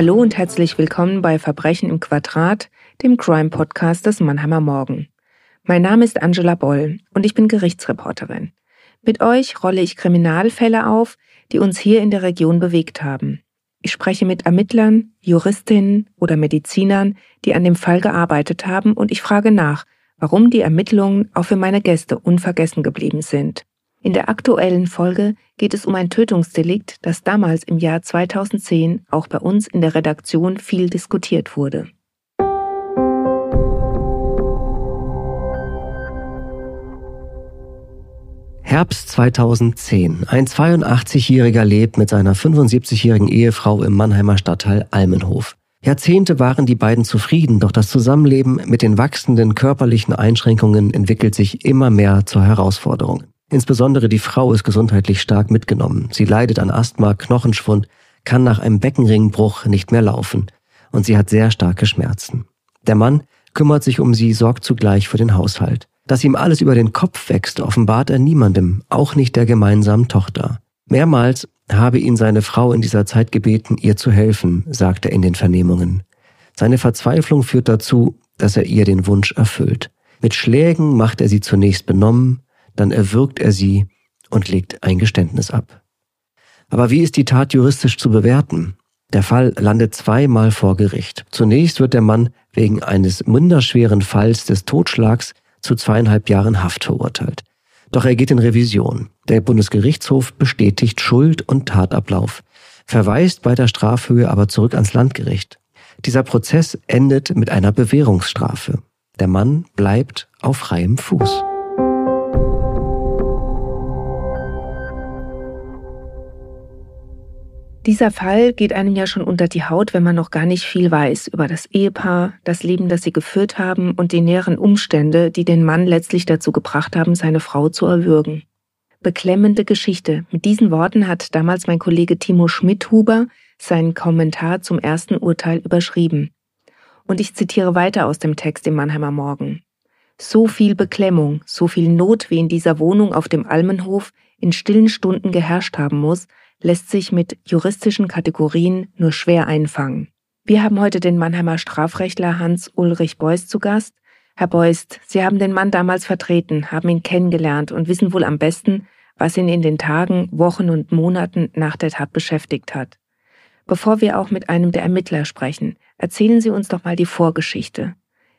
Hallo und herzlich willkommen bei Verbrechen im Quadrat, dem Crime-Podcast des Mannheimer Morgen. Mein Name ist Angela Boll und ich bin Gerichtsreporterin. Mit euch rolle ich Kriminalfälle auf, die uns hier in der Region bewegt haben. Ich spreche mit Ermittlern, Juristinnen oder Medizinern, die an dem Fall gearbeitet haben und ich frage nach, warum die Ermittlungen auch für meine Gäste unvergessen geblieben sind. In der aktuellen Folge geht es um ein Tötungsdelikt, das damals im Jahr 2010 auch bei uns in der Redaktion viel diskutiert wurde. Herbst 2010. Ein 82-Jähriger lebt mit seiner 75-jährigen Ehefrau im Mannheimer Stadtteil Almenhof. Jahrzehnte waren die beiden zufrieden, doch das Zusammenleben mit den wachsenden körperlichen Einschränkungen entwickelt sich immer mehr zur Herausforderung. Insbesondere die Frau ist gesundheitlich stark mitgenommen. Sie leidet an Asthma, Knochenschwund, kann nach einem Beckenringbruch nicht mehr laufen und sie hat sehr starke Schmerzen. Der Mann kümmert sich um sie, sorgt zugleich für den Haushalt. Dass ihm alles über den Kopf wächst, offenbart er niemandem, auch nicht der gemeinsamen Tochter. Mehrmals habe ihn seine Frau in dieser Zeit gebeten, ihr zu helfen, sagt er in den Vernehmungen. Seine Verzweiflung führt dazu, dass er ihr den Wunsch erfüllt. Mit Schlägen macht er sie zunächst benommen, dann erwürgt er sie und legt ein Geständnis ab. Aber wie ist die Tat juristisch zu bewerten? Der Fall landet zweimal vor Gericht. Zunächst wird der Mann wegen eines minderschweren Falls des Totschlags zu zweieinhalb Jahren Haft verurteilt. Doch er geht in Revision. Der Bundesgerichtshof bestätigt Schuld und Tatablauf, verweist bei der Strafhöhe aber zurück ans Landgericht. Dieser Prozess endet mit einer Bewährungsstrafe. Der Mann bleibt auf freiem Fuß. Dieser Fall geht einem ja schon unter die Haut, wenn man noch gar nicht viel weiß über das Ehepaar, das Leben, das sie geführt haben und die näheren Umstände, die den Mann letztlich dazu gebracht haben, seine Frau zu erwürgen. Beklemmende Geschichte. Mit diesen Worten hat damals mein Kollege Timo Schmidhuber seinen Kommentar zum ersten Urteil überschrieben. Und ich zitiere weiter aus dem Text im Mannheimer Morgen. So viel Beklemmung, so viel Not wie in dieser Wohnung auf dem Almenhof in stillen Stunden geherrscht haben muss, lässt sich mit juristischen Kategorien nur schwer einfangen. Wir haben heute den Mannheimer Strafrechtler Hans-Ulrich Beust zu Gast. Herr Beust, Sie haben den Mann damals vertreten, haben ihn kennengelernt und wissen wohl am besten, was ihn in den Tagen, Wochen und Monaten nach der Tat beschäftigt hat. Bevor wir auch mit einem der Ermittler sprechen, erzählen Sie uns doch mal die Vorgeschichte.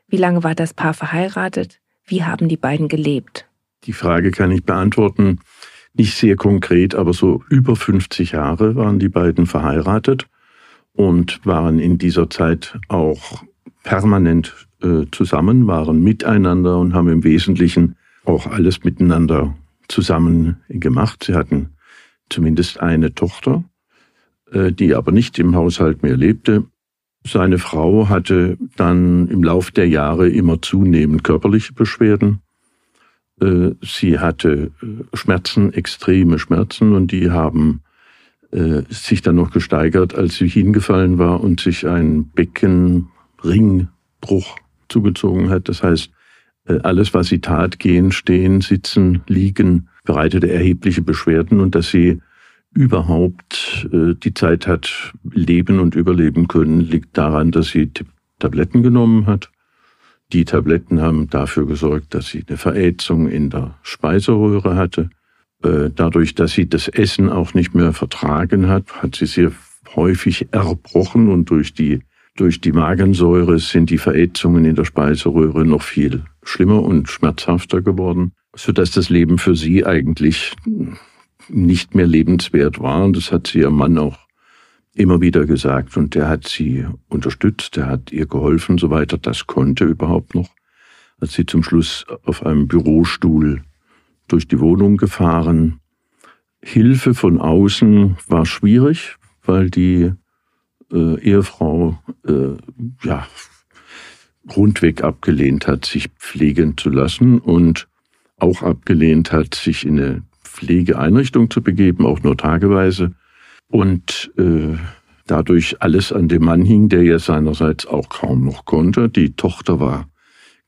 Wie lange war das Paar verheiratet? Wie haben die beiden gelebt? Die Frage kann ich beantworten nicht sehr konkret, aber so über 50 Jahre waren die beiden verheiratet und waren in dieser Zeit auch permanent äh, zusammen, waren miteinander und haben im Wesentlichen auch alles miteinander zusammen gemacht. Sie hatten zumindest eine Tochter, äh, die aber nicht im Haushalt mehr lebte. Seine Frau hatte dann im Lauf der Jahre immer zunehmend körperliche Beschwerden sie hatte äh, Schmerzen, extreme Schmerzen und die haben äh, sich dann noch gesteigert, als sie hingefallen war und sich ein Beckenringbruch zugezogen hat. Das heißt, alles, was sie tat, gehen, stehen, sitzen, liegen, bereitete erhebliche Beschwerden und dass sie überhaupt die Zeit hat leben und überleben können, liegt daran, dass sie Tabletten genommen hat die Tabletten haben dafür gesorgt, dass sie eine Verätzung in der Speiseröhre hatte. Äh, dadurch, dass sie das Essen auch nicht mehr vertragen hat, hat sie sehr häufig erbrochen und durch die, durch die Magensäure sind die Verätzungen in der Speiseröhre noch viel schlimmer und schmerzhafter geworden, sodass das Leben für sie eigentlich nicht mehr lebenswert war. Und das hat sie ihr Mann auch immer wieder gesagt und der hat sie unterstützt, der hat ihr geholfen, soweit er das konnte überhaupt noch. Hat sie zum Schluss auf einem Bürostuhl durch die Wohnung gefahren. Hilfe von außen war schwierig, weil die äh, Ehefrau äh, ja rundweg abgelehnt hat, sich pflegen zu lassen und auch abgelehnt hat, sich in eine Pflegeeinrichtung zu begeben, auch nur tageweise und äh, dadurch alles an dem Mann hing, der ja seinerseits auch kaum noch konnte. Die Tochter war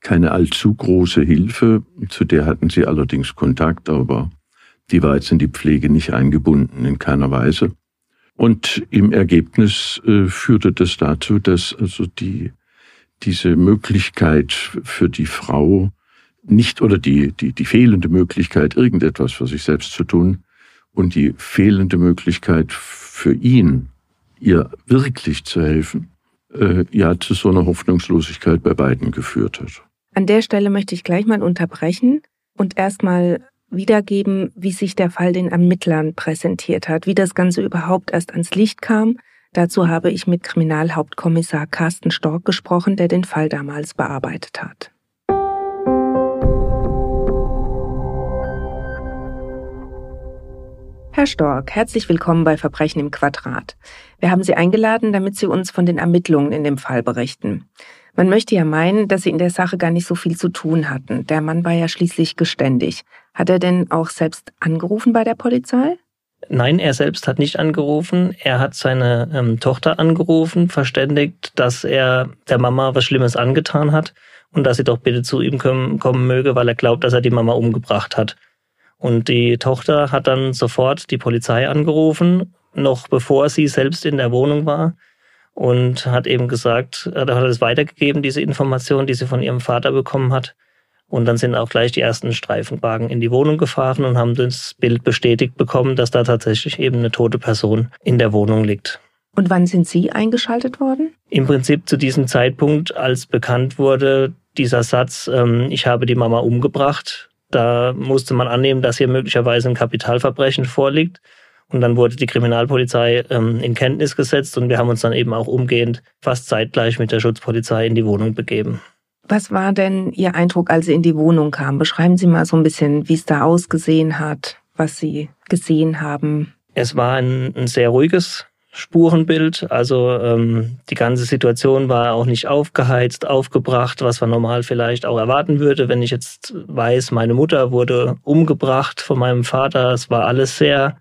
keine allzu große Hilfe, zu der hatten sie allerdings Kontakt, aber die war jetzt in die Pflege nicht eingebunden, in keiner Weise. Und im Ergebnis äh, führte das dazu, dass also die, diese Möglichkeit für die Frau nicht oder die, die, die fehlende Möglichkeit, irgendetwas für sich selbst zu tun und die fehlende Möglichkeit für ihn, ihr wirklich zu helfen, äh, ja zu so einer Hoffnungslosigkeit bei beiden geführt hat. An der Stelle möchte ich gleich mal unterbrechen und erstmal wiedergeben, wie sich der Fall den Ermittlern präsentiert hat, wie das Ganze überhaupt erst ans Licht kam. Dazu habe ich mit Kriminalhauptkommissar Carsten Stork gesprochen, der den Fall damals bearbeitet hat. Herr Stork, herzlich willkommen bei Verbrechen im Quadrat. Wir haben Sie eingeladen, damit Sie uns von den Ermittlungen in dem Fall berichten. Man möchte ja meinen, dass Sie in der Sache gar nicht so viel zu tun hatten. Der Mann war ja schließlich geständig. Hat er denn auch selbst angerufen bei der Polizei? Nein, er selbst hat nicht angerufen. Er hat seine ähm, Tochter angerufen, verständigt, dass er der Mama was Schlimmes angetan hat und dass sie doch bitte zu ihm kommen, kommen möge, weil er glaubt, dass er die Mama umgebracht hat. Und die Tochter hat dann sofort die Polizei angerufen, noch bevor sie selbst in der Wohnung war und hat eben gesagt, äh, da hat es weitergegeben, diese Information, die sie von ihrem Vater bekommen hat. Und dann sind auch gleich die ersten Streifenwagen in die Wohnung gefahren und haben das Bild bestätigt bekommen, dass da tatsächlich eben eine tote Person in der Wohnung liegt. Und wann sind Sie eingeschaltet worden? Im Prinzip zu diesem Zeitpunkt, als bekannt wurde, dieser Satz, ähm, ich habe die Mama umgebracht, da musste man annehmen, dass hier möglicherweise ein Kapitalverbrechen vorliegt. Und dann wurde die Kriminalpolizei ähm, in Kenntnis gesetzt und wir haben uns dann eben auch umgehend fast zeitgleich mit der Schutzpolizei in die Wohnung begeben. Was war denn Ihr Eindruck, als Sie in die Wohnung kamen? Beschreiben Sie mal so ein bisschen, wie es da ausgesehen hat, was Sie gesehen haben. Es war ein, ein sehr ruhiges Spurenbild. Also ähm, die ganze Situation war auch nicht aufgeheizt, aufgebracht, was man normal vielleicht auch erwarten würde, wenn ich jetzt weiß, meine Mutter wurde umgebracht von meinem Vater. Es war alles sehr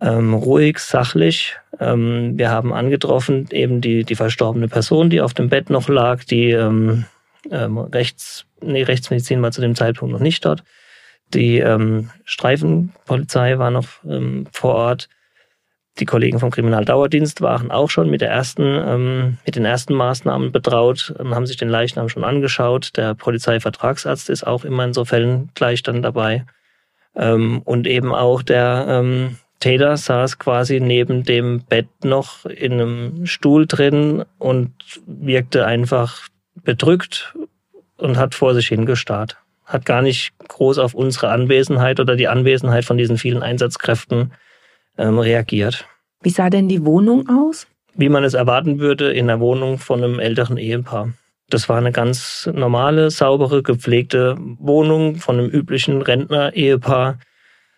ähm, ruhig, sachlich. Ähm, wir haben angetroffen eben die, die verstorbene Person, die auf dem Bett noch lag, die ähm, ähm, Rechts, nee, Rechtsmedizin war zu dem Zeitpunkt noch nicht dort. Die ähm, Streifenpolizei war noch ähm, vor Ort. Die Kollegen vom Kriminaldauerdienst waren auch schon mit der ersten, ähm, mit den ersten Maßnahmen betraut und haben sich den Leichnam schon angeschaut. Der Polizeivertragsarzt ist auch immer in so Fällen gleich dann dabei. Ähm, und eben auch der ähm, Täter saß quasi neben dem Bett noch in einem Stuhl drin und wirkte einfach bedrückt und hat vor sich hingestarrt. Hat gar nicht groß auf unsere Anwesenheit oder die Anwesenheit von diesen vielen Einsatzkräften ähm, reagiert. Wie sah denn die Wohnung aus? Wie man es erwarten würde in der Wohnung von einem älteren Ehepaar. Das war eine ganz normale, saubere, gepflegte Wohnung von einem üblichen Rentner-Ehepaar.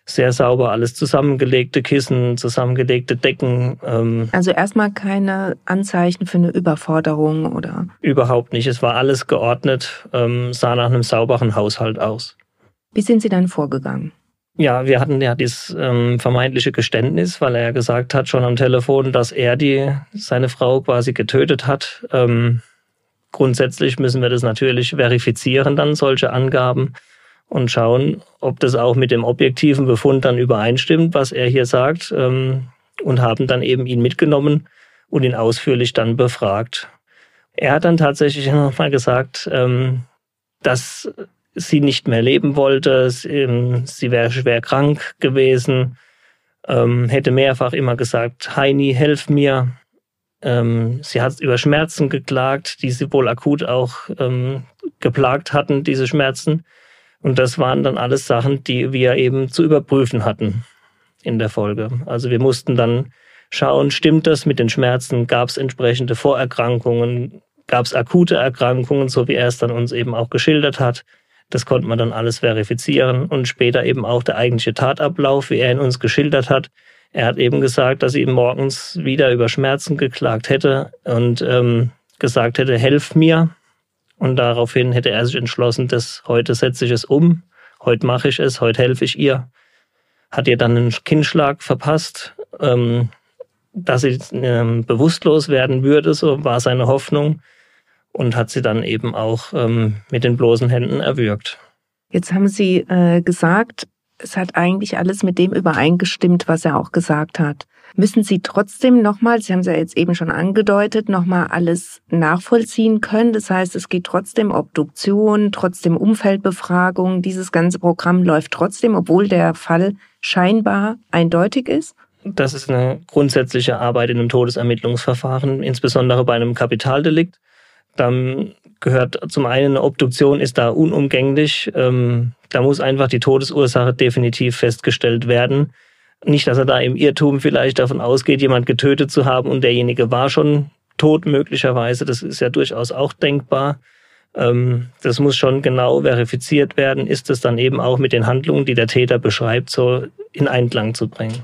Sehr sauber, alles zusammengelegte Kissen, zusammengelegte Decken. Ähm also erstmal keine Anzeichen für eine Überforderung oder? Überhaupt nicht. Es war alles geordnet, ähm, sah nach einem sauberen Haushalt aus. Wie sind Sie dann vorgegangen? Ja, wir hatten ja dieses ähm, vermeintliche Geständnis, weil er ja gesagt hat schon am Telefon, dass er die seine Frau quasi getötet hat. Ähm, grundsätzlich müssen wir das natürlich verifizieren, dann solche Angaben und schauen, ob das auch mit dem objektiven Befund dann übereinstimmt, was er hier sagt, ähm, und haben dann eben ihn mitgenommen und ihn ausführlich dann befragt. Er hat dann tatsächlich nochmal gesagt, ähm, dass sie nicht mehr leben wollte. Sie, ähm, sie wäre schwer krank gewesen, ähm, hätte mehrfach immer gesagt, Heini, helf mir. Ähm, sie hat über Schmerzen geklagt, die sie wohl akut auch ähm, geplagt hatten, diese Schmerzen. Und das waren dann alles Sachen, die wir eben zu überprüfen hatten in der Folge. Also wir mussten dann schauen, stimmt das mit den Schmerzen? Gab es entsprechende Vorerkrankungen? Gab es akute Erkrankungen, so wie er es dann uns eben auch geschildert hat? Das konnte man dann alles verifizieren und später eben auch der eigentliche Tatablauf, wie er ihn uns geschildert hat. Er hat eben gesagt, dass sie ihm morgens wieder über Schmerzen geklagt hätte und ähm, gesagt hätte, helf mir. Und daraufhin hätte er sich entschlossen, dass heute setze ich es um, heute mache ich es, heute helfe ich ihr. Hat ihr dann einen Kinnschlag verpasst, ähm, dass sie ähm, bewusstlos werden würde, so war seine Hoffnung und hat sie dann eben auch ähm, mit den bloßen Händen erwürgt. Jetzt haben Sie äh, gesagt, es hat eigentlich alles mit dem übereingestimmt, was er auch gesagt hat. Müssen Sie trotzdem nochmal, Sie haben es ja jetzt eben schon angedeutet, nochmal alles nachvollziehen können? Das heißt, es geht trotzdem Obduktion, trotzdem Umfeldbefragung. Dieses ganze Programm läuft trotzdem, obwohl der Fall scheinbar eindeutig ist? Das ist eine grundsätzliche Arbeit in einem Todesermittlungsverfahren, insbesondere bei einem Kapitaldelikt. Dann gehört zum einen eine Obduktion ist da unumgänglich. Ähm, da muss einfach die Todesursache definitiv festgestellt werden. Nicht, dass er da im Irrtum vielleicht davon ausgeht, jemand getötet zu haben und derjenige war schon tot möglicherweise. Das ist ja durchaus auch denkbar. Ähm, das muss schon genau verifiziert werden. Ist es dann eben auch mit den Handlungen, die der Täter beschreibt, so in Einklang zu bringen?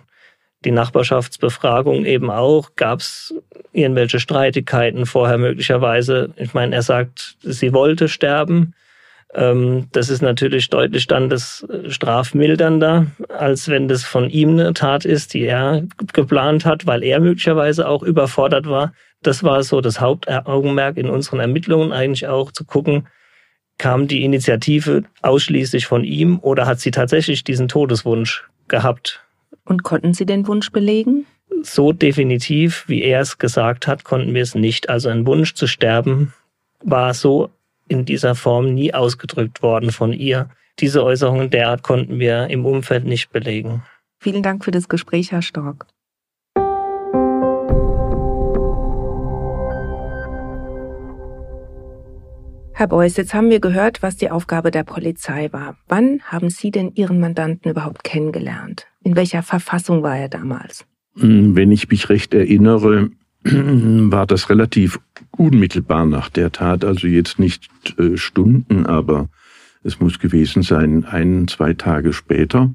Die Nachbarschaftsbefragung eben auch. Gab es irgendwelche Streitigkeiten vorher möglicherweise? Ich meine, er sagt, sie wollte sterben. Ähm, das ist natürlich deutlich dann das äh, strafmildernder, als wenn das von ihm eine Tat ist, die er geplant hat, weil er möglicherweise auch überfordert war. Das war so das Hauptaugenmerk in unseren Ermittlungen eigentlich auch zu gucken, kam die Initiative ausschließlich von ihm oder hat sie tatsächlich diesen Todeswunsch gehabt? Und konnten Sie den Wunsch belegen? So definitiv, wie er es gesagt hat, konnten wir es nicht. Also ein Wunsch zu sterben war so in dieser Form nie ausgedrückt worden von ihr. Diese Äußerungen derart konnten wir im Umfeld nicht belegen. Vielen Dank für das Gespräch, Herr Stork. Herr Beuys, jetzt haben wir gehört, was die Aufgabe der Polizei war. Wann haben Sie denn Ihren Mandanten überhaupt kennengelernt? In welcher Verfassung war er damals? Wenn ich mich recht erinnere, war das relativ unmittelbar nach der Tat, also jetzt nicht äh, Stunden, aber es muss gewesen sein, ein, zwei Tage später,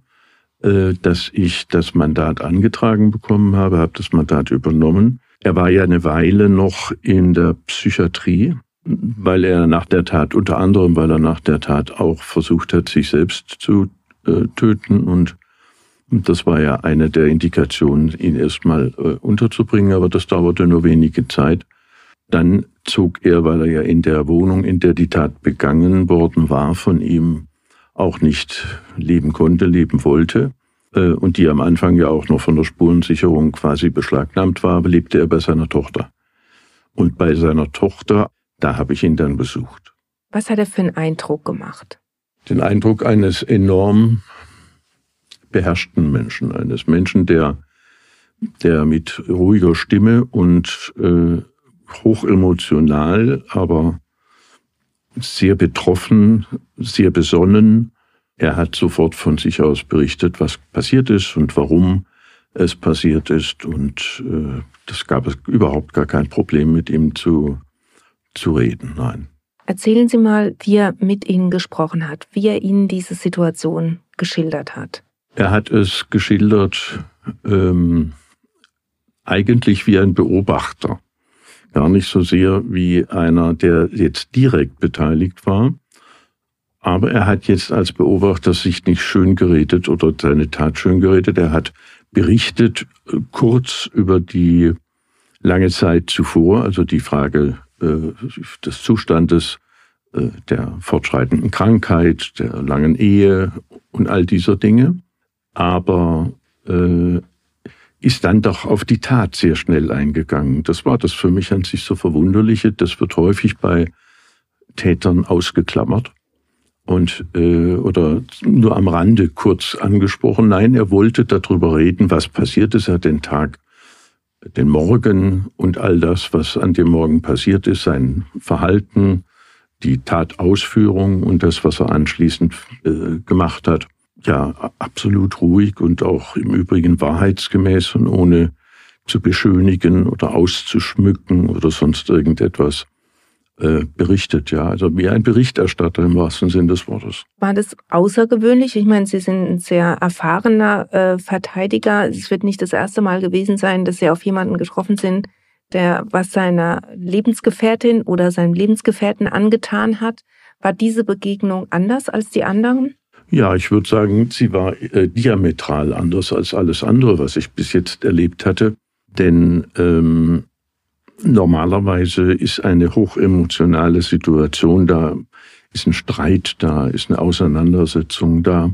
äh, dass ich das Mandat angetragen bekommen habe, habe das Mandat übernommen. Er war ja eine Weile noch in der Psychiatrie, weil er nach der Tat, unter anderem, weil er nach der Tat auch versucht hat, sich selbst zu äh, töten und das war ja eine der Indikationen, ihn erstmal äh, unterzubringen, aber das dauerte nur wenige Zeit. Dann zog er, weil er ja in der Wohnung, in der die Tat begangen worden war, von ihm auch nicht leben konnte, leben wollte, äh, und die am Anfang ja auch noch von der Spurensicherung quasi beschlagnahmt war, lebte er bei seiner Tochter. Und bei seiner Tochter, da habe ich ihn dann besucht. Was hat er für einen Eindruck gemacht? Den Eindruck eines enorm beherrschten Menschen, eines Menschen, der, der mit ruhiger Stimme und äh, hochemotional, aber sehr betroffen, sehr besonnen. Er hat sofort von sich aus berichtet, was passiert ist und warum es passiert ist. Und äh, das gab es überhaupt gar kein Problem, mit ihm zu, zu reden. Nein. Erzählen Sie mal, wie er mit Ihnen gesprochen hat, wie er Ihnen diese Situation geschildert hat. Er hat es geschildert ähm, eigentlich wie ein Beobachter, gar nicht so sehr wie einer, der jetzt direkt beteiligt war. Aber er hat jetzt als Beobachter sich nicht schön geredet oder seine Tat schön geredet. Er hat berichtet äh, kurz über die lange Zeit zuvor, also die Frage äh, des Zustandes äh, der fortschreitenden Krankheit, der langen Ehe und all dieser Dinge aber äh, ist dann doch auf die Tat sehr schnell eingegangen. Das war das für mich an sich so verwunderliche. Das wird häufig bei Tätern ausgeklammert und äh, oder nur am Rande kurz angesprochen. Nein, er wollte darüber reden, was passiert ist. Er hat den Tag, den Morgen und all das, was an dem Morgen passiert ist, sein Verhalten, die Tatausführung und das, was er anschließend äh, gemacht hat, ja absolut ruhig und auch im Übrigen wahrheitsgemäß und ohne zu beschönigen oder auszuschmücken oder sonst irgendetwas äh, berichtet, ja. Also wie ein Berichterstatter im wahrsten Sinn des Wortes. War das außergewöhnlich? Ich meine, Sie sind ein sehr erfahrener äh, Verteidiger. Es wird nicht das erste Mal gewesen sein, dass Sie auf jemanden getroffen sind, der was seiner Lebensgefährtin oder seinem Lebensgefährten angetan hat. War diese Begegnung anders als die anderen? Ja, ich würde sagen, sie war äh, diametral anders als alles andere, was ich bis jetzt erlebt hatte. Denn ähm, normalerweise ist eine hochemotionale Situation da, ist ein Streit da, ist eine Auseinandersetzung da.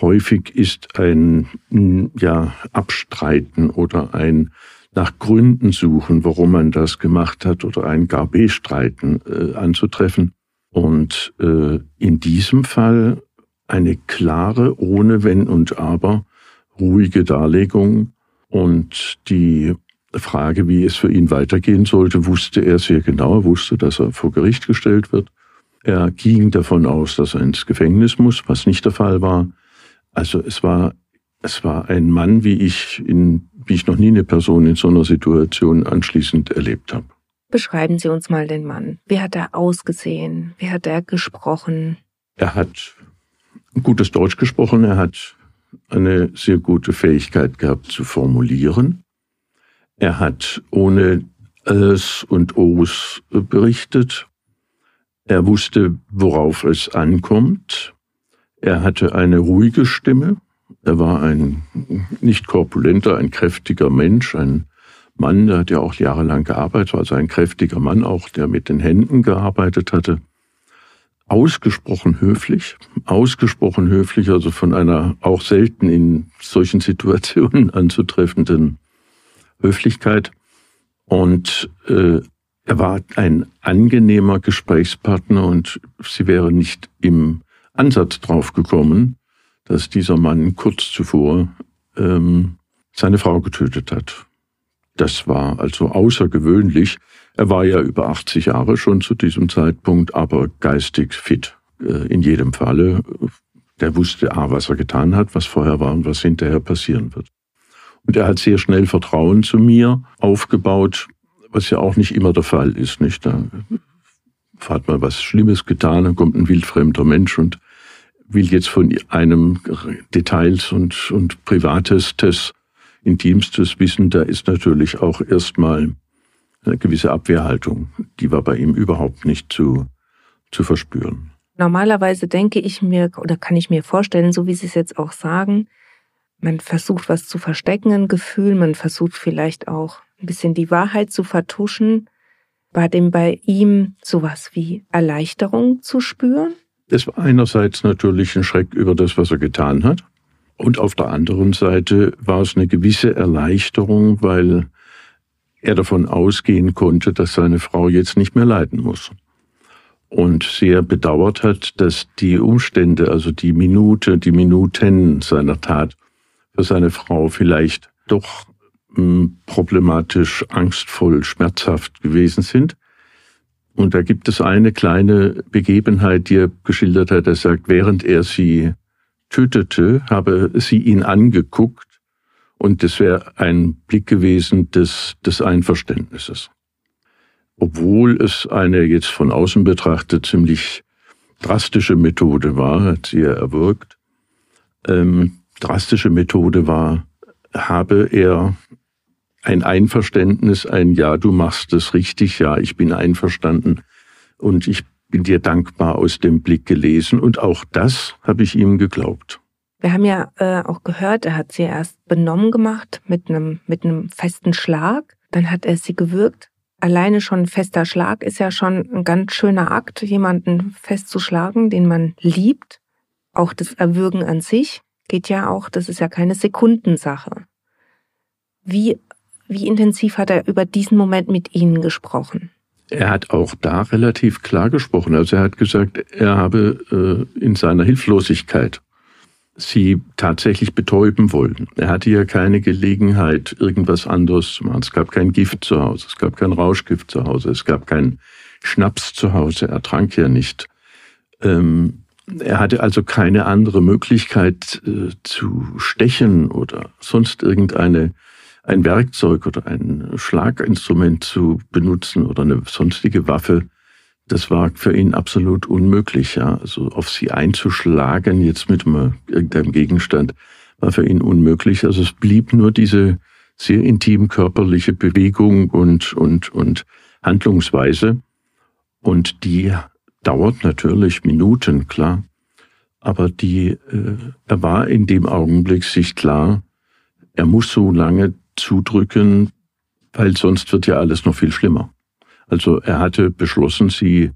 häufig ist ein ja, Abstreiten oder ein nach Gründen suchen, warum man das gemacht hat oder ein gar Bestreiten äh, anzutreffen. Und äh, in diesem Fall eine klare, ohne Wenn und Aber, ruhige Darlegung und die Frage, wie es für ihn weitergehen sollte, wusste er sehr genau, er wusste, dass er vor Gericht gestellt wird. Er ging davon aus, dass er ins Gefängnis muss, was nicht der Fall war. Also es war, es war ein Mann, wie ich in, wie ich noch nie eine Person in so einer Situation anschließend erlebt habe. Beschreiben Sie uns mal den Mann. Wie hat er ausgesehen? Wie hat er gesprochen? Er hat gutes Deutsch gesprochen. Er hat eine sehr gute Fähigkeit gehabt zu formulieren. Er hat ohne Es und Os berichtet. Er wusste, worauf es ankommt. Er hatte eine ruhige Stimme. Er war ein nicht korpulenter, ein kräftiger Mensch, ein Mann, der hat ja auch jahrelang gearbeitet, also ein kräftiger Mann auch, der mit den Händen gearbeitet hatte. Ausgesprochen höflich, ausgesprochen höflich, also von einer auch selten in solchen Situationen anzutreffenden Höflichkeit. Und äh, er war ein angenehmer Gesprächspartner und sie wäre nicht im Ansatz drauf gekommen, dass dieser Mann kurz zuvor ähm, seine Frau getötet hat. Das war also außergewöhnlich. Er war ja über 80 Jahre schon zu diesem Zeitpunkt, aber geistig fit äh, in jedem Falle. Der wusste A, was er getan hat, was vorher war und was hinterher passieren wird. Und er hat sehr schnell Vertrauen zu mir aufgebaut, was ja auch nicht immer der Fall ist, nicht? Da hat man was Schlimmes getan, dann kommt ein wildfremder Mensch und will jetzt von einem Details und, und Privatestes, Intimstes wissen, da ist natürlich auch erstmal eine gewisse Abwehrhaltung. Die war bei ihm überhaupt nicht zu, zu verspüren. Normalerweise denke ich mir oder kann ich mir vorstellen, so wie Sie es jetzt auch sagen, man versucht was zu verstecken, ein Gefühl, man versucht vielleicht auch ein bisschen die Wahrheit zu vertuschen. War dem bei ihm sowas wie Erleichterung zu spüren? Es war einerseits natürlich ein Schreck über das, was er getan hat. Und auf der anderen Seite war es eine gewisse Erleichterung, weil er davon ausgehen konnte, dass seine Frau jetzt nicht mehr leiden muss. Und sehr bedauert hat, dass die Umstände, also die Minute, die Minuten seiner Tat für seine Frau vielleicht doch hm, problematisch, angstvoll, schmerzhaft gewesen sind. Und da gibt es eine kleine Begebenheit, die er geschildert hat. Er sagt, während er sie tötete, habe sie ihn angeguckt und das wäre ein Blick gewesen des, des Einverständnisses. Obwohl es eine jetzt von außen betrachtet ziemlich drastische Methode war, hat sie er erwirkt. Ähm, drastische Methode war, habe er ein Einverständnis, ein Ja, du machst es richtig, ja, ich bin einverstanden und ich bin dir dankbar aus dem Blick gelesen und auch das habe ich ihm geglaubt. Wir haben ja äh, auch gehört, er hat sie erst benommen gemacht mit einem, mit einem festen Schlag, dann hat er sie gewürgt. Alleine schon ein fester Schlag ist ja schon ein ganz schöner Akt, jemanden festzuschlagen, den man liebt. Auch das Erwürgen an sich geht ja auch, das ist ja keine Sekundensache. Wie wie intensiv hat er über diesen Moment mit Ihnen gesprochen? Er hat auch da relativ klar gesprochen. Also er hat gesagt, er habe äh, in seiner Hilflosigkeit sie tatsächlich betäuben wollen. Er hatte ja keine Gelegenheit, irgendwas anderes zu machen. Es gab kein Gift zu Hause, es gab kein Rauschgift zu Hause, es gab keinen Schnaps zu Hause, er trank ja nicht. Ähm, er hatte also keine andere Möglichkeit äh, zu stechen oder sonst irgendeine ein Werkzeug oder ein Schlaginstrument zu benutzen oder eine sonstige Waffe, das war für ihn absolut unmöglich. Ja. Also auf sie einzuschlagen jetzt mit einem, irgendeinem Gegenstand war für ihn unmöglich. Also es blieb nur diese sehr intim körperliche Bewegung und, und, und Handlungsweise. Und die dauert natürlich Minuten, klar. Aber die, äh, er war in dem Augenblick sich klar, er muss so lange zudrücken, weil sonst wird ja alles noch viel schlimmer. Also er hatte beschlossen, sie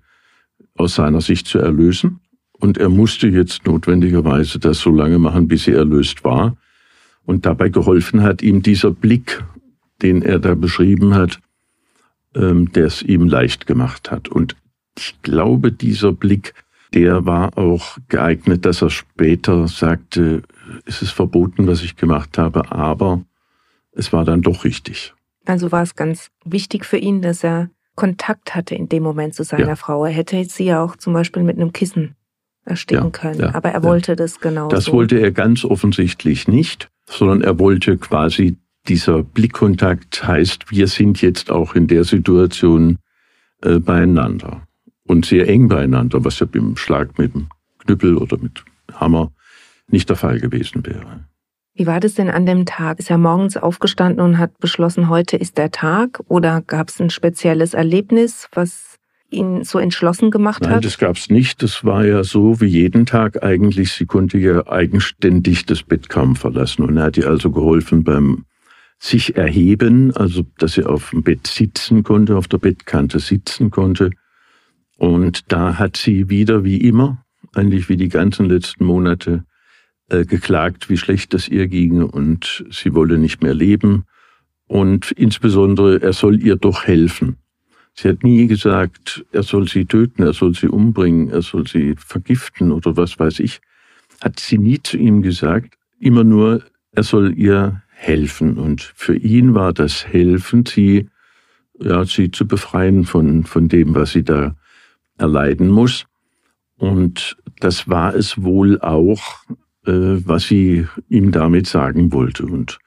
aus seiner Sicht zu erlösen und er musste jetzt notwendigerweise das so lange machen, bis er erlöst war. Und dabei geholfen hat ihm dieser Blick, den er da beschrieben hat, ähm, der es ihm leicht gemacht hat. Und ich glaube, dieser Blick, der war auch geeignet, dass er später sagte, es ist verboten, was ich gemacht habe, aber es war dann doch richtig. Also war es ganz wichtig für ihn, dass er Kontakt hatte in dem Moment zu seiner ja. Frau. Er hätte sie ja auch zum Beispiel mit einem Kissen ersticken ja, können, ja, aber er wollte das genau. Das wollte er ganz offensichtlich nicht, sondern er wollte quasi dieser Blickkontakt heißt, wir sind jetzt auch in der Situation äh, beieinander und sehr eng beieinander, was ja beim Schlag mit dem Knüppel oder mit Hammer nicht der Fall gewesen wäre. Wie war das denn an dem Tag? Ist er morgens aufgestanden und hat beschlossen, heute ist der Tag? Oder gab es ein spezielles Erlebnis, was ihn so entschlossen gemacht Nein, hat? Nein, das gab es nicht. Das war ja so wie jeden Tag eigentlich. Sie konnte ja eigenständig das Bett kaum verlassen. Und er hat ihr also geholfen beim sich erheben, also dass sie auf dem Bett sitzen konnte, auf der Bettkante sitzen konnte. Und da hat sie wieder wie immer, eigentlich wie die ganzen letzten Monate, äh, geklagt, wie schlecht es ihr ginge und sie wolle nicht mehr leben. Und insbesondere, er soll ihr doch helfen. Sie hat nie gesagt, er soll sie töten, er soll sie umbringen, er soll sie vergiften oder was weiß ich. Hat sie nie zu ihm gesagt, immer nur, er soll ihr helfen. Und für ihn war das Helfen, sie, ja, sie zu befreien von, von dem, was sie da erleiden muss. Und das war es wohl auch, was sie ihm damit sagen wollte. Und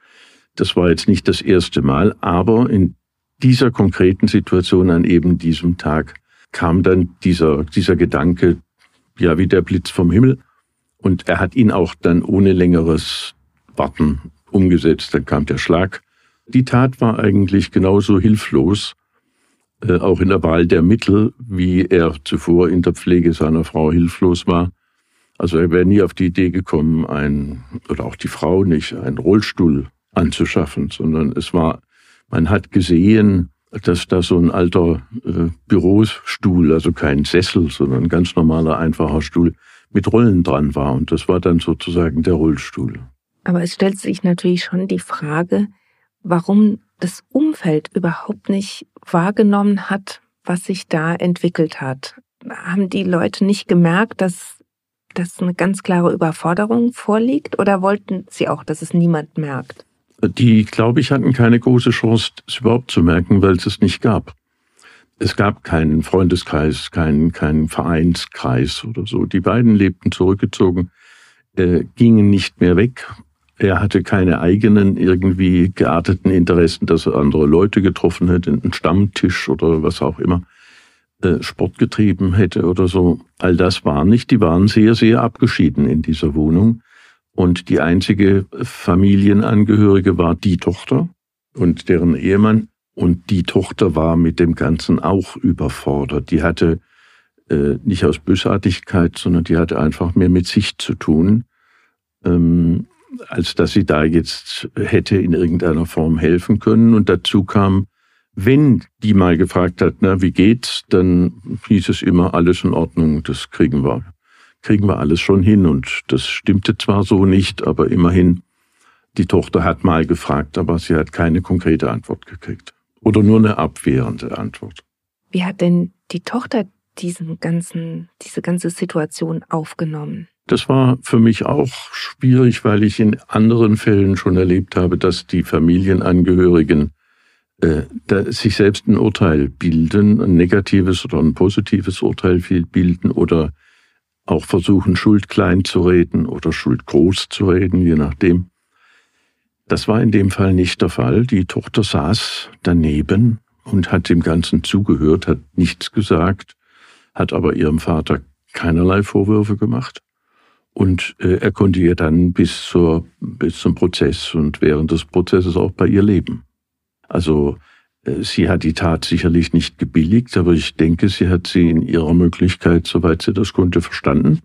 das war jetzt nicht das erste Mal, aber in dieser konkreten Situation an eben diesem Tag kam dann dieser, dieser Gedanke, ja, wie der Blitz vom Himmel. Und er hat ihn auch dann ohne längeres Warten umgesetzt. Dann kam der Schlag. Die Tat war eigentlich genauso hilflos, äh, auch in der Wahl der Mittel, wie er zuvor in der Pflege seiner Frau hilflos war. Also er wäre nie auf die Idee gekommen, ein, oder auch die Frau nicht, einen Rollstuhl anzuschaffen, sondern es war, man hat gesehen, dass da so ein alter äh, Bürostuhl, also kein Sessel, sondern ein ganz normaler, einfacher Stuhl mit Rollen dran war. Und das war dann sozusagen der Rollstuhl. Aber es stellt sich natürlich schon die Frage, warum das Umfeld überhaupt nicht wahrgenommen hat, was sich da entwickelt hat. Haben die Leute nicht gemerkt, dass, dass eine ganz klare Überforderung vorliegt oder wollten sie auch, dass es niemand merkt? Die, glaube ich, hatten keine große Chance, es überhaupt zu merken, weil es es nicht gab. Es gab keinen Freundeskreis, keinen, keinen Vereinskreis oder so. Die beiden lebten zurückgezogen, äh, gingen nicht mehr weg, er hatte keine eigenen irgendwie gearteten Interessen, dass er andere Leute getroffen hätte, einen Stammtisch oder was auch immer, Sport getrieben hätte oder so. All das war nicht. Die waren sehr, sehr abgeschieden in dieser Wohnung. Und die einzige Familienangehörige war die Tochter und deren Ehemann. Und die Tochter war mit dem Ganzen auch überfordert. Die hatte äh, nicht aus Bösartigkeit, sondern die hatte einfach mehr mit sich zu tun. Ähm, als dass sie da jetzt hätte in irgendeiner Form helfen können. Und dazu kam, wenn die mal gefragt hat, na, wie geht's, dann hieß es immer, alles in Ordnung, das kriegen wir, kriegen wir alles schon hin. Und das stimmte zwar so nicht, aber immerhin, die Tochter hat mal gefragt, aber sie hat keine konkrete Antwort gekriegt. Oder nur eine abwehrende Antwort. Wie hat denn die Tochter diesen ganzen, diese ganze Situation aufgenommen? Das war für mich auch schwierig, weil ich in anderen Fällen schon erlebt habe, dass die Familienangehörigen äh, sich selbst ein Urteil bilden, ein negatives oder ein positives Urteil bilden oder auch versuchen, Schuld klein zu reden oder Schuld groß zu reden, je nachdem. Das war in dem Fall nicht der Fall. Die Tochter saß daneben und hat dem Ganzen zugehört, hat nichts gesagt, hat aber ihrem Vater keinerlei Vorwürfe gemacht. Und äh, er konnte ihr dann bis, zur, bis zum Prozess und während des Prozesses auch bei ihr leben. Also äh, sie hat die Tat sicherlich nicht gebilligt, aber ich denke, sie hat sie in ihrer Möglichkeit, soweit sie das konnte, verstanden.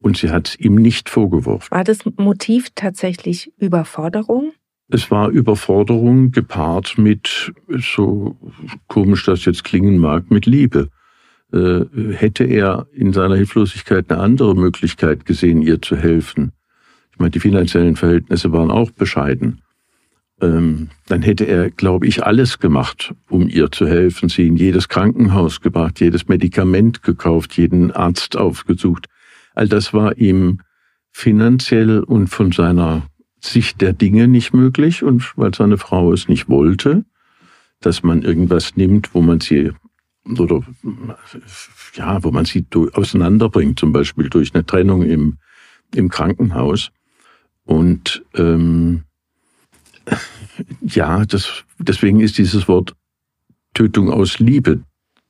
Und sie hat es ihm nicht vorgeworfen. War das Motiv tatsächlich Überforderung? Es war Überforderung gepaart mit, so komisch das jetzt klingen mag, mit Liebe. äh, hätte er in seiner Hilflosigkeit eine andere Möglichkeit gesehen, ihr zu helfen. Ich meine, die finanziellen Verhältnisse waren auch bescheiden. Ähm, dann hätte er, glaube ich, alles gemacht, um ihr zu helfen, sie in jedes Krankenhaus gebracht, jedes Medikament gekauft, jeden Arzt aufgesucht. All das war ihm finanziell und von seiner Sicht der Dinge nicht möglich und weil seine Frau es nicht wollte, dass man irgendwas nimmt, wo man sie oder ja, wo man sie auseinanderbringt, zum Beispiel durch eine Trennung im, im Krankenhaus. Und ähm, ja, das, deswegen ist dieses Wort Tötung aus Liebe,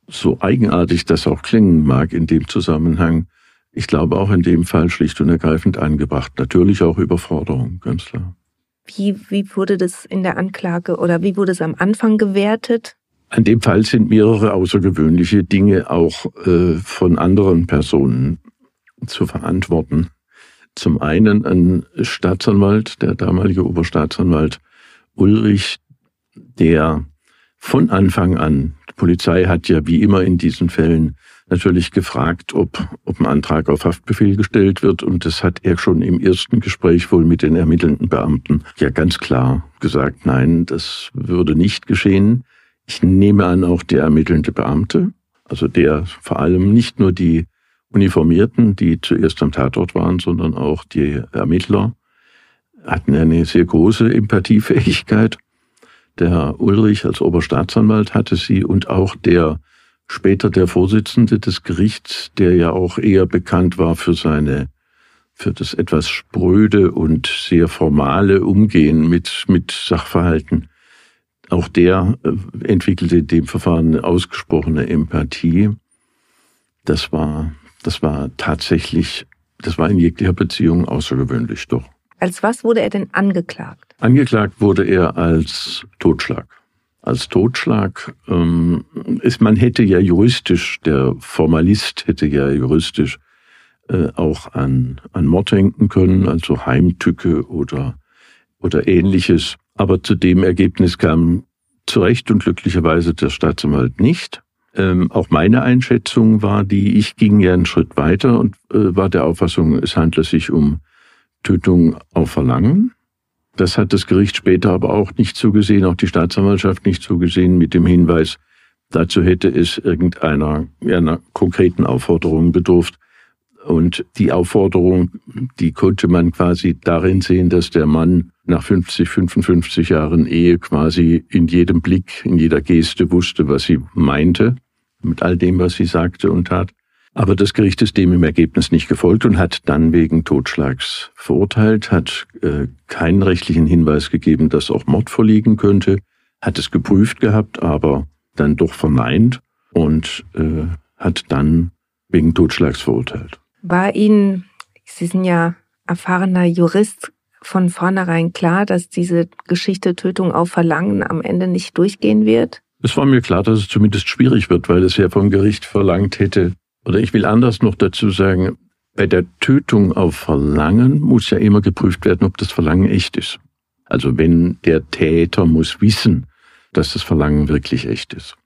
so eigenartig das auch klingen mag in dem Zusammenhang, ich glaube auch in dem Fall schlicht und ergreifend angebracht. Natürlich auch Überforderung, ganz klar. Wie, wie wurde das in der Anklage oder wie wurde es am Anfang gewertet? An dem Fall sind mehrere außergewöhnliche Dinge auch äh, von anderen Personen zu verantworten. Zum einen ein Staatsanwalt, der damalige Oberstaatsanwalt Ulrich, der von Anfang an, die Polizei hat ja wie immer in diesen Fällen natürlich gefragt, ob, ob ein Antrag auf Haftbefehl gestellt wird. Und das hat er schon im ersten Gespräch wohl mit den ermittelnden Beamten ja ganz klar gesagt, nein, das würde nicht geschehen. Ich nehme an, auch der ermittelnde Beamte, also der vor allem nicht nur die Uniformierten, die zuerst am Tatort waren, sondern auch die Ermittler, hatten eine sehr große Empathiefähigkeit. Der Ulrich als Oberstaatsanwalt hatte sie und auch der später der Vorsitzende des Gerichts, der ja auch eher bekannt war für seine für das etwas spröde und sehr formale Umgehen mit, mit Sachverhalten. Auch der äh, entwickelte dem Verfahren eine ausgesprochene Empathie. Das war, das war tatsächlich, das war in jeglicher Beziehung außergewöhnlich doch. Als was wurde er denn angeklagt? Angeklagt wurde er als Totschlag als Totschlag ähm, ist, man hätte ja juristisch, der Formalist hätte ja juristisch äh, auch an, an Mord denken können, also Heimtücke oder, oder ähnliches. Aber zu dem Ergebnis kam zu Recht und glücklicherweise der Staatsanwalt nicht. Ähm, auch meine Einschätzung war die, ich ging ja einen Schritt weiter und äh, war der Auffassung, es handle sich um Tötung auf Verlangen. Das hat das Gericht später aber auch nicht zugesehen, auch die Staatsanwaltschaft nicht zugesehen mit dem Hinweis, dazu hätte es irgendeiner einer konkreten Aufforderung bedurft. Und die Aufforderung, die konnte man quasi darin sehen, dass der Mann nach 50, 55 Jahren Ehe quasi in jedem Blick, in jeder Geste wusste, was sie meinte, mit all dem, was sie sagte und tat. Aber das Gericht ist dem im Ergebnis nicht gefolgt und hat dann wegen Totschlags verurteilt, hat äh, keinen rechtlichen Hinweis gegeben, dass auch Mord vorliegen könnte, hat es geprüft gehabt, aber dann doch verneint und äh, hat dann wegen Totschlags verurteilt. War Ihnen, Sie sind ja erfahrener Jurist, von vornherein klar, dass diese Geschichte Tötung auf Verlangen am Ende nicht durchgehen wird? Es war mir klar, dass es zumindest schwierig wird, weil es ja vom Gericht verlangt hätte, oder ich will anders noch dazu sagen, bei der Tötung auf Verlangen muss ja immer geprüft werden, ob das Verlangen echt ist. Also wenn der Täter muss wissen, dass das Verlangen wirklich echt ist.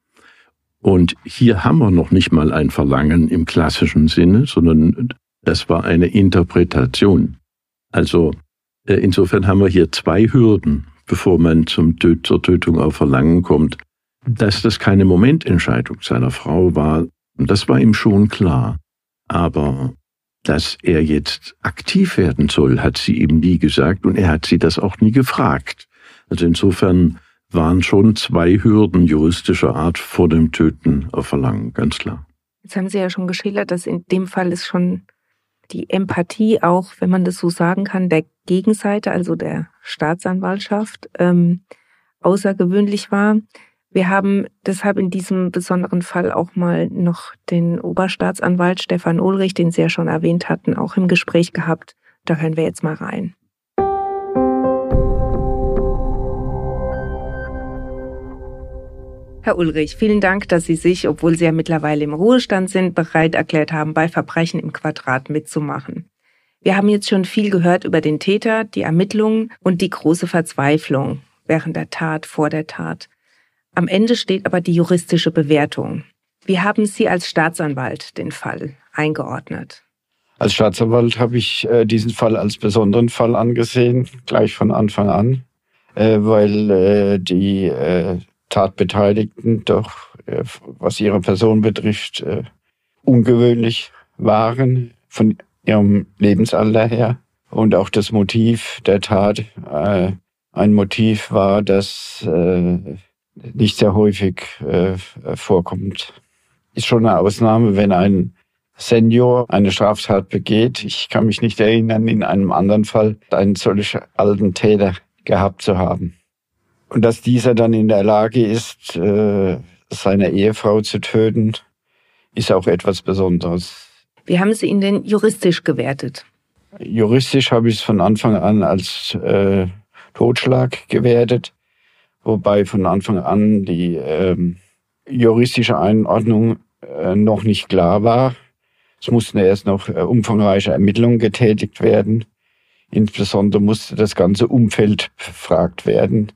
Und hier haben wir noch nicht mal ein Verlangen im klassischen Sinne, sondern das war eine Interpretation. Also äh, insofern haben wir hier zwei Hürden, bevor man zum Tö zur Tötung auf Verlangen kommt. Dass das keine Momententscheidung seiner Frau war, das war ihm schon klar. Aber dass er jetzt aktiv werden soll, hat sie ihm nie gesagt und er hat sie das auch nie gefragt. Also insofern waren schon zwei Hürden juristischer Art vor dem Töten auf Verlangen, ganz klar. Jetzt haben Sie ja schon geschildert, dass in dem Fall ist schon die Empathie auch, wenn man das so sagen kann, der Gegenseite, also der Staatsanwaltschaft, ähm, außergewöhnlich war. Wir haben deshalb in diesem besonderen Fall auch mal noch den Oberstaatsanwalt Stefan Ulrich, den Sie ja schon erwähnt hatten, auch im Gespräch gehabt. Da hören wir jetzt mal rein. Herr Ulrich, vielen Dank, dass Sie sich, obwohl Sie ja mittlerweile im Ruhestand sind, bereit erklärt haben, bei Verbrechen im Quadrat mitzumachen. Wir haben jetzt schon viel gehört über den Täter, die Ermittlungen und die große Verzweiflung während der Tat, vor der Tat. Am Ende steht aber die juristische Bewertung. Wie haben Sie als Staatsanwalt den Fall eingeordnet? Als Staatsanwalt habe ich äh, diesen Fall als besonderen Fall angesehen, gleich von Anfang an, äh, weil äh, die Tatbeteiligten doch, was ihre Person betrifft, ungewöhnlich waren von ihrem Lebensalter her. Und auch das Motiv der Tat ein Motiv war, das nicht sehr häufig äh, vorkommt. Ist schon eine Ausnahme, wenn ein Senior eine Straftat begeht. Ich kann mich nicht erinnern, in einem anderen Fall einen solchen alten Täter gehabt zu haben. Und dass dieser dann in der Lage ist, äh, seine Ehefrau zu töten, ist auch etwas Besonderes. Wie haben Sie ihn denn juristisch gewertet? Juristisch habe ich es von Anfang an als äh, Totschlag gewertet, wobei von Anfang an die ähm, juristische Einordnung äh, noch nicht klar war. Es mussten erst noch äh, umfangreiche Ermittlungen getätigt werden. Insbesondere musste das ganze Umfeld befragt werden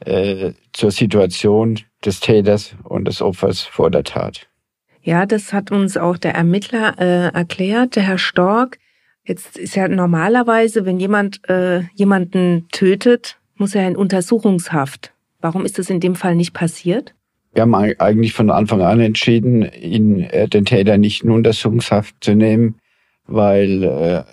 äh, zur Situation des Täters und des Opfers vor der Tat. Ja, das hat uns auch der Ermittler äh, erklärt, der Herr Stork. Jetzt ist ja normalerweise, wenn jemand äh, jemanden tötet, muss er in Untersuchungshaft. Warum ist das in dem Fall nicht passiert? Wir haben eigentlich von Anfang an entschieden, ihn, äh, den Täter nicht in Untersuchungshaft zu nehmen, weil äh,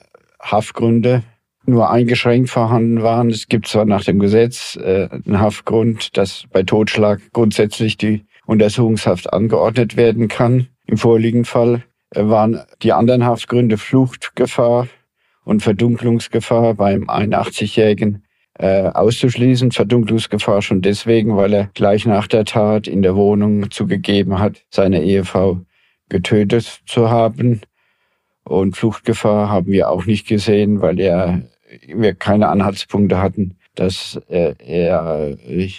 Haftgründe nur eingeschränkt vorhanden waren. Es gibt zwar nach dem Gesetz äh, einen Haftgrund, dass bei Totschlag grundsätzlich die Untersuchungshaft angeordnet werden kann. Im vorliegenden Fall äh, waren die anderen Haftgründe Fluchtgefahr und Verdunklungsgefahr beim 81-Jährigen äh, auszuschließen. Verdunklungsgefahr schon deswegen, weil er gleich nach der Tat in der Wohnung zugegeben hat, seine Ehefrau getötet zu haben. Und Fluchtgefahr haben wir auch nicht gesehen, weil er, wir keine Anhaltspunkte hatten, dass äh, er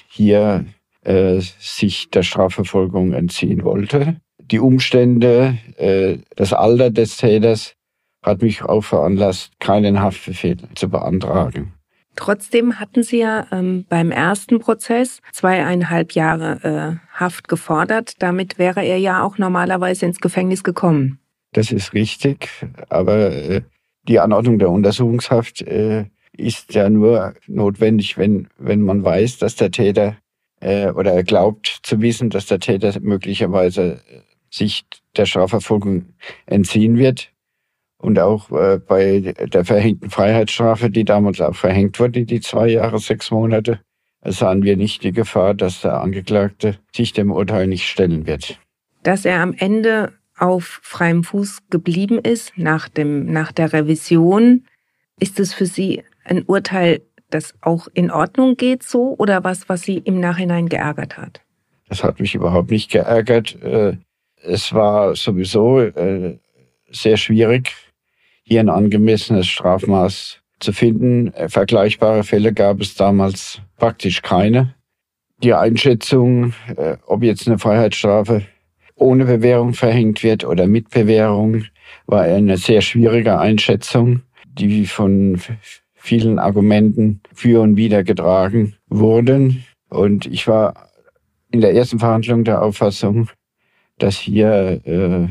hier äh, sich der Strafverfolgung entziehen wollte. Die Umstände, äh, das Alter des Täters hat mich auch veranlasst, keinen Haftbefehl zu beantragen. Trotzdem hatten Sie ja ähm, beim ersten Prozess zweieinhalb Jahre äh, Haft gefordert. Damit wäre er ja auch normalerweise ins Gefängnis gekommen. Das ist richtig, aber äh, die Anordnung der Untersuchungshaft äh, ist ja nur notwendig, wenn, wenn man weiß, dass der Täter äh, oder er glaubt zu wissen, dass der Täter möglicherweise äh, sich der Strafverfolgung entziehen wird. Und auch äh, bei der verhängten Freiheitsstrafe, die damals auch verhängt wurde, die zwei Jahre, sechs Monate, sahen wir nicht die Gefahr, dass der Angeklagte sich dem Urteil nicht stellen wird. Dass er am Ende auf freiem Fuß geblieben ist nach, dem, nach der Revision. Ist es für Sie ein Urteil, das auch in Ordnung geht so oder was, was Sie im Nachhinein geärgert hat? Das hat mich überhaupt nicht geärgert. Äh, es war sowieso äh, sehr schwierig, hier ein angemessenes Strafmaß zu finden. Äh, vergleichbare Fälle gab es damals praktisch keine. Die Einschätzung, ob jetzt eine Freiheitsstrafe ohne Bewährung verhängt wird oder mit Bewährung, war eine sehr schwierige Einschätzung, die von vielen Argumenten für und wider getragen wurden. Und ich war in der ersten Verhandlung der Auffassung, dass hier äh,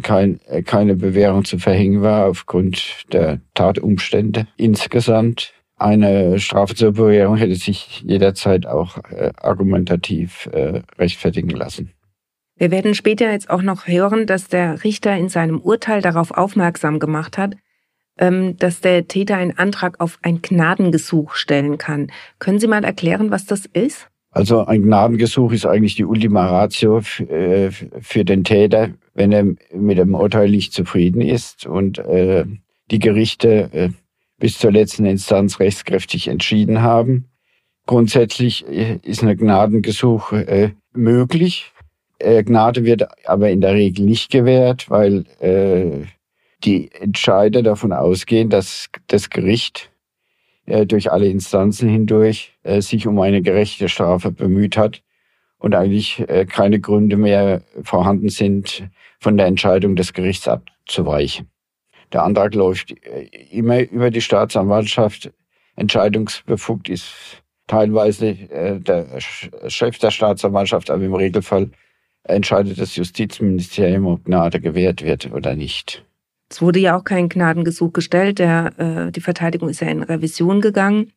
kein, keine Bewährung zu verhängen war aufgrund der Tatumstände insgesamt. Eine Strafe zur Bewährung hätte sich jederzeit auch äh, argumentativ äh, rechtfertigen lassen. Wir werden später jetzt auch noch hören, dass der Richter in seinem Urteil darauf aufmerksam gemacht hat, ähm, dass der Täter einen Antrag auf ein Gnadengesuch stellen kann. Können Sie mal erklären, was das ist? Also ein Gnadengesuch ist eigentlich die Ultima Ratio äh, für den Täter, wenn er mit dem Urteil nicht zufrieden ist und äh, die Gerichte äh, bis zur letzten Instanz rechtskräftig entschieden haben. Grundsätzlich ist ein Gnadengesuch möglich. Gnade wird aber in der Regel nicht gewährt, weil die Entscheider davon ausgehen, dass das Gericht durch alle Instanzen hindurch äh, sich um eine gerechte Strafe bemüht hat und eigentlich äh, keine Gründe mehr vorhanden sind, von der Entscheidung des Gerichts abzuweichen. Der Antrag läuft äh, immer über die Staatsanwaltschaft. Entscheidungsbefugt ist teilweise äh, der Chef der Staatsanwaltschaft, aber im Regelfall entscheidet das Justizministerium, ob Gnade gewährt wird oder nicht. Es wurde ja auch kein Gnadengesuch gestellt. Der, äh, die Verteidigung ist ja in Revision gegangen.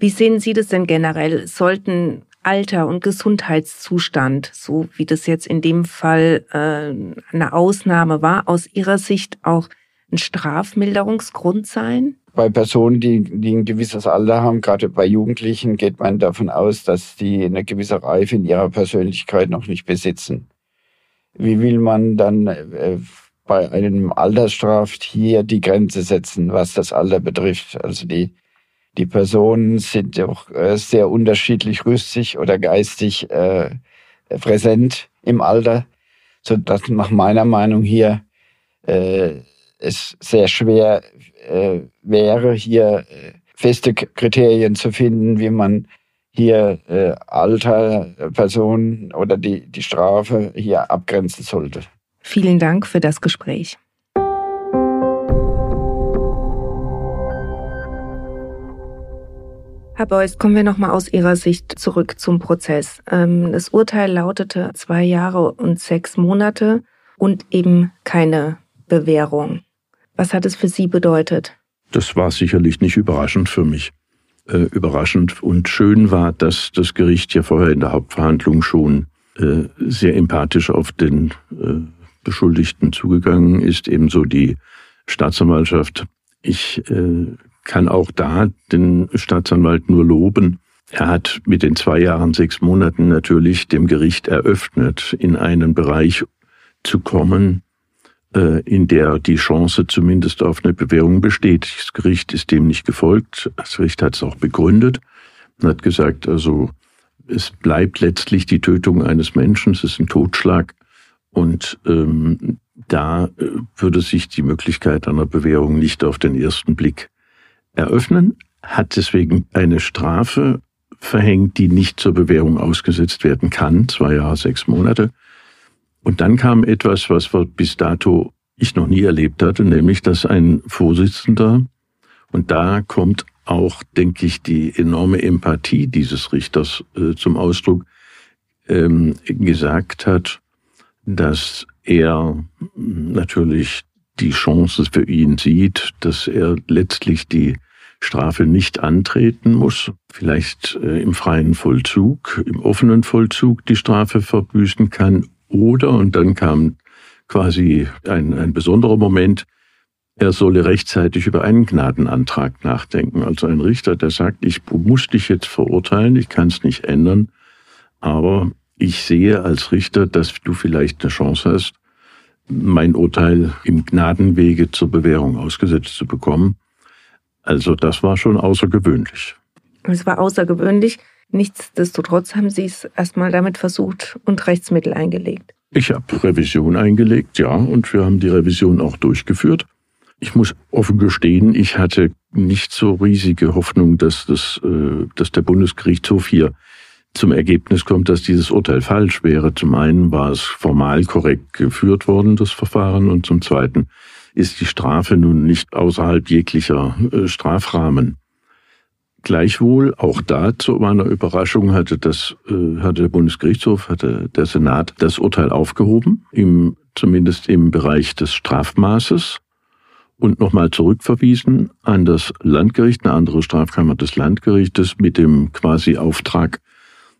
Wie sehen Sie das denn generell? Sollten Alter und Gesundheitszustand, so wie das jetzt in dem Fall äh, eine Ausnahme war, aus Ihrer Sicht auch ein Strafmilderungsgrund sein? Bei Personen, die, die ein gewisses Alter haben, gerade bei Jugendlichen, geht man davon aus, dass die eine gewisse Reife in ihrer Persönlichkeit noch nicht besitzen. Wie will man dann äh, bei einem Altersstraft hier die Grenze setzen, was das Alter betrifft? Also die, die Personen sind auch äh, sehr unterschiedlich rüstig oder geistig äh, präsent im Alter, so dass nach meiner Meinung hier äh, es sehr schwer äh, wäre, hier äh, feste Kriterien zu finden, wie man hier äh, Alter, Personen oder die, die Strafe hier abgrenzen sollte. Vielen Dank für das Gespräch. Herr Beuys, kommen wir nochmal aus Ihrer Sicht zurück zum Prozess. Ähm, das Urteil lautete zwei Jahre und sechs Monate und eben keine Bewährung. Was hat es für Sie bedeutet? Das war sicherlich nicht überraschend für mich. Äh, überraschend und schön war, dass das Gericht ja vorher in der Hauptverhandlung schon äh, sehr empathisch auf den äh, Beschuldigten zugegangen ist, ebenso die Staatsanwaltschaft. Ich kann auch da den Staatsanwalt nur loben. Er hat mit den zwei Jahren, sechs Monaten natürlich dem Gericht eröffnet, in einen Bereich zu kommen, äh, in der die Chance zumindest auf eine Bewährung besteht. Das Gericht ist dem nicht gefolgt. Das Gericht hat es auch begründet und hat gesagt, also es bleibt letztlich die Tötung eines Menschen, es ist ein Totschlag und ähm, da äh, würde sich die Möglichkeit einer Bewährung nicht auf den ersten Blick eröffnen, hat deswegen eine Strafe verhängt, die nicht zur Bewährung ausgesetzt werden kann, zwei Jahre, sechs Monate. Und dann kam etwas, was bis dato ich noch nie erlebt hatte, nämlich dass ein Vorsitzender, und da kommt auch, denke ich, die enorme Empathie dieses Richters äh, zum Ausdruck, ähm, gesagt hat, dass er natürlich die Chance für ihn sieht, dass er letztlich die Strafe nicht antreten muss, vielleicht äh, im freien Vollzug, im offenen Vollzug die Strafe verbüßen kann oder, und dann kam quasi ein, ein besonderer Moment, er solle rechtzeitig über einen Gnadenantrag nachdenken. Also ein Richter, der sagt, ich muss dich jetzt verurteilen, ich kann es nicht ändern, aber ich sehe als Richter, dass du vielleicht eine Chance hast, mein Urteil im Gnadenwege zur Bewährung ausgesetzt zu bekommen. Also das war schon außergewöhnlich. Es war außergewöhnlich. Nichtsdestotrotz haben Sie es erstmal damit versucht und Rechtsmittel eingelegt. Ich habe Revision eingelegt, ja, und wir haben die Revision auch durchgeführt. Ich muss offen gestehen, ich hatte nicht so riesige Hoffnung, dass, das, äh, dass der Bundesgerichtshof hier zum Ergebnis kommt, dass dieses Urteil falsch wäre. Zum einen war es formal korrekt geführt worden, das Verfahren, und zum zweiten ist die Strafe nun nicht außerhalb jeglicher äh, Strafrahmen. Gleichwohl, auch da zu meiner Überraschung hatte das, äh, hatte der Bundesgerichtshof, hatte der Senat das Urteil aufgehoben, im, zumindest im Bereich des Strafmaßes und nochmal zurückverwiesen an das Landgericht, eine andere Strafkammer des Landgerichtes mit dem quasi Auftrag,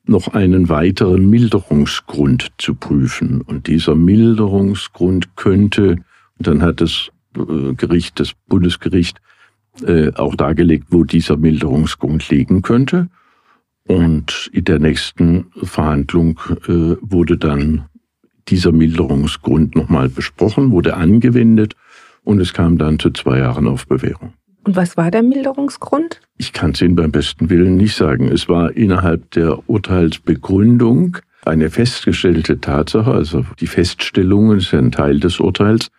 noch einen weiteren Milderungsgrund zu prüfen. Und dieser Milderungsgrund könnte, dann hat das äh, Gericht, das Bundesgericht, äh, auch dargelegt, wo dieser Milderungsgrund liegen könnte. Und in der nächsten Verhandlung äh, wurde dann dieser Milderungsgrund nochmal besprochen, wurde angewendet und es kam dann zu zwei Jahren auf Bewährung. Und was war der Milderungsgrund? Ich kann es Ihnen beim besten Willen nicht sagen. Es war innerhalb der Urteilsbegründung eine festgestellte Tatsache, also die Feststellungen ein Teil des Urteils,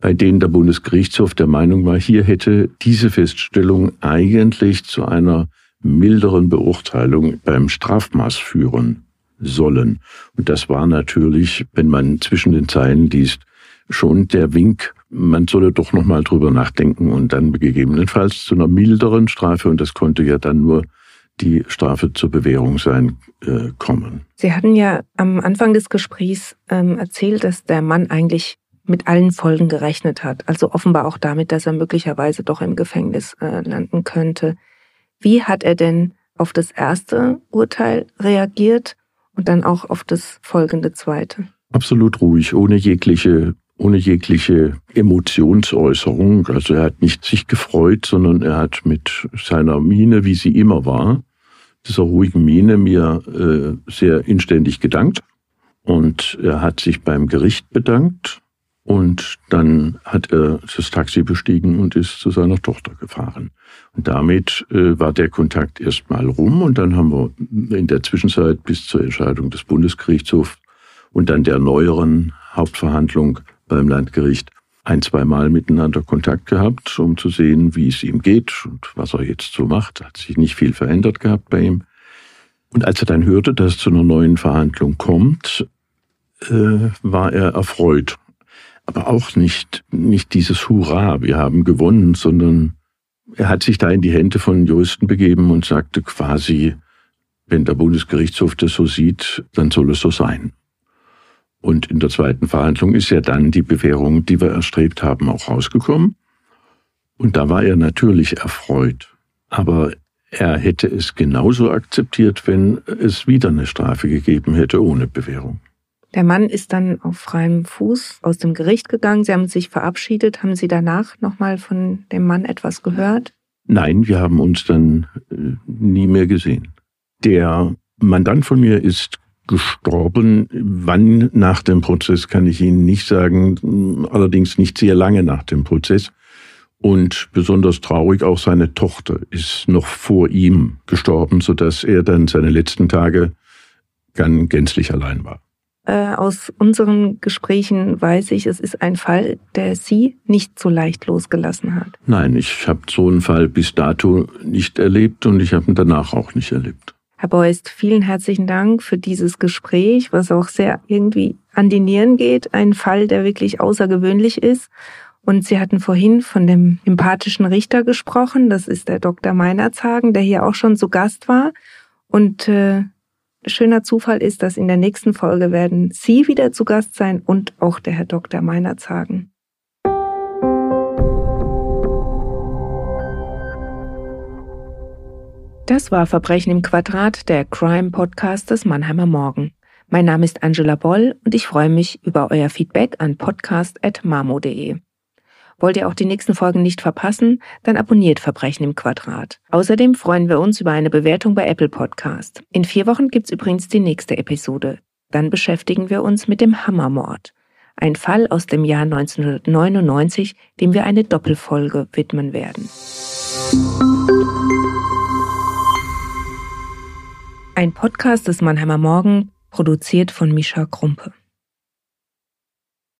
bei denen der Bundesgerichtshof der Meinung war, hier hätte diese Feststellung eigentlich zu einer milderen Beurteilung beim Strafmaß führen sollen. Und das war natürlich, wenn man zwischen den Zeilen liest, schon der Wink, man solle doch nochmal drüber nachdenken und dann gegebenenfalls zu einer milderen Strafe, und das konnte ja dann nur die Strafe zur Bewährung sein äh, kommen. Sie hatten ja am Anfang des Gesprächs ähm, erzählt, dass der Mann eigentlich mit allen Folgen gerechnet hat. Also offenbar auch damit, dass er möglicherweise doch im Gefängnis äh, landen könnte. Wie hat er denn auf das erste Urteil reagiert und dann auch auf das folgende zweite? Absolut ruhig, ohne jegliche ohne jegliche Emotionsäußerung. Also er hat nicht sich gefreut, sondern er hat mit seiner Miene, wie sie immer war, dieser ruhigen Miene mir äh, sehr inständig gedankt. Und er hat sich beim Gericht bedankt und dann hat er das Taxi bestiegen und ist zu seiner Tochter gefahren. Und damit äh, war der Kontakt erstmal rum und dann haben wir in der Zwischenzeit bis zur Entscheidung des Bundesgerichtshofs und dann der neueren Hauptverhandlung beim Landgericht ein, zwei Mal miteinander Kontakt gehabt, um zu sehen, wie es ihm geht und was er jetzt so macht. Hat sich nicht viel verändert gehabt bei ihm. Und als er dann hörte, dass es zu einer neuen Verhandlung kommt, äh, war er erfreut. Aber auch nicht, nicht dieses Hurra, wir haben gewonnen, sondern er hat sich da in die Hände von Juristen begeben und sagte quasi, wenn der Bundesgerichtshof das so sieht, dann soll es so sein. Und in der zweiten Verhandlung ist ja dann die Bewährung, die wir erstrebt haben, auch rausgekommen. Und da war er natürlich erfreut. Aber er hätte es genauso akzeptiert, wenn es wieder eine Strafe gegeben hätte ohne Bewährung. Der Mann ist dann auf freiem Fuß aus dem Gericht gegangen. Sie haben sich verabschiedet. Haben Sie danach nochmal von dem Mann etwas gehört? Nein, wir haben uns dann äh, nie mehr gesehen. Der Mandant von mir ist gestorben. Wann nach dem Prozess kann ich Ihnen nicht sagen, allerdings nicht sehr lange nach dem Prozess. Und besonders traurig, auch seine Tochter ist noch vor ihm gestorben, sodass er dann seine letzten Tage ganz gänzlich allein war. Äh, aus unseren Gesprächen weiß ich, es ist ein Fall, der Sie nicht so leicht losgelassen hat. Nein, ich habe so einen Fall bis dato nicht erlebt und ich habe ihn danach auch nicht erlebt. Herr Beust, vielen herzlichen Dank für dieses Gespräch, was auch sehr irgendwie an die Nieren geht. Ein Fall, der wirklich außergewöhnlich ist. Und Sie hatten vorhin von dem empathischen Richter gesprochen. Das ist der Dr. Meinerzhagen, der hier auch schon zu Gast war. Und äh, schöner Zufall ist, dass in der nächsten Folge werden Sie wieder zu Gast sein und auch der Herr Dr. Meinerzhagen. Das war Verbrechen im Quadrat, der Crime-Podcast des Mannheimer Morgen. Mein Name ist Angela Boll und ich freue mich über euer Feedback an podcast.mamo.de. Wollt ihr auch die nächsten Folgen nicht verpassen? Dann abonniert Verbrechen im Quadrat. Außerdem freuen wir uns über eine Bewertung bei Apple Podcast. In vier Wochen gibt's übrigens die nächste Episode. Dann beschäftigen wir uns mit dem Hammermord. Ein Fall aus dem Jahr 1999, dem wir eine Doppelfolge widmen werden. Ein Podcast des Mannheimer Morgen, produziert von Mischa Krumpe.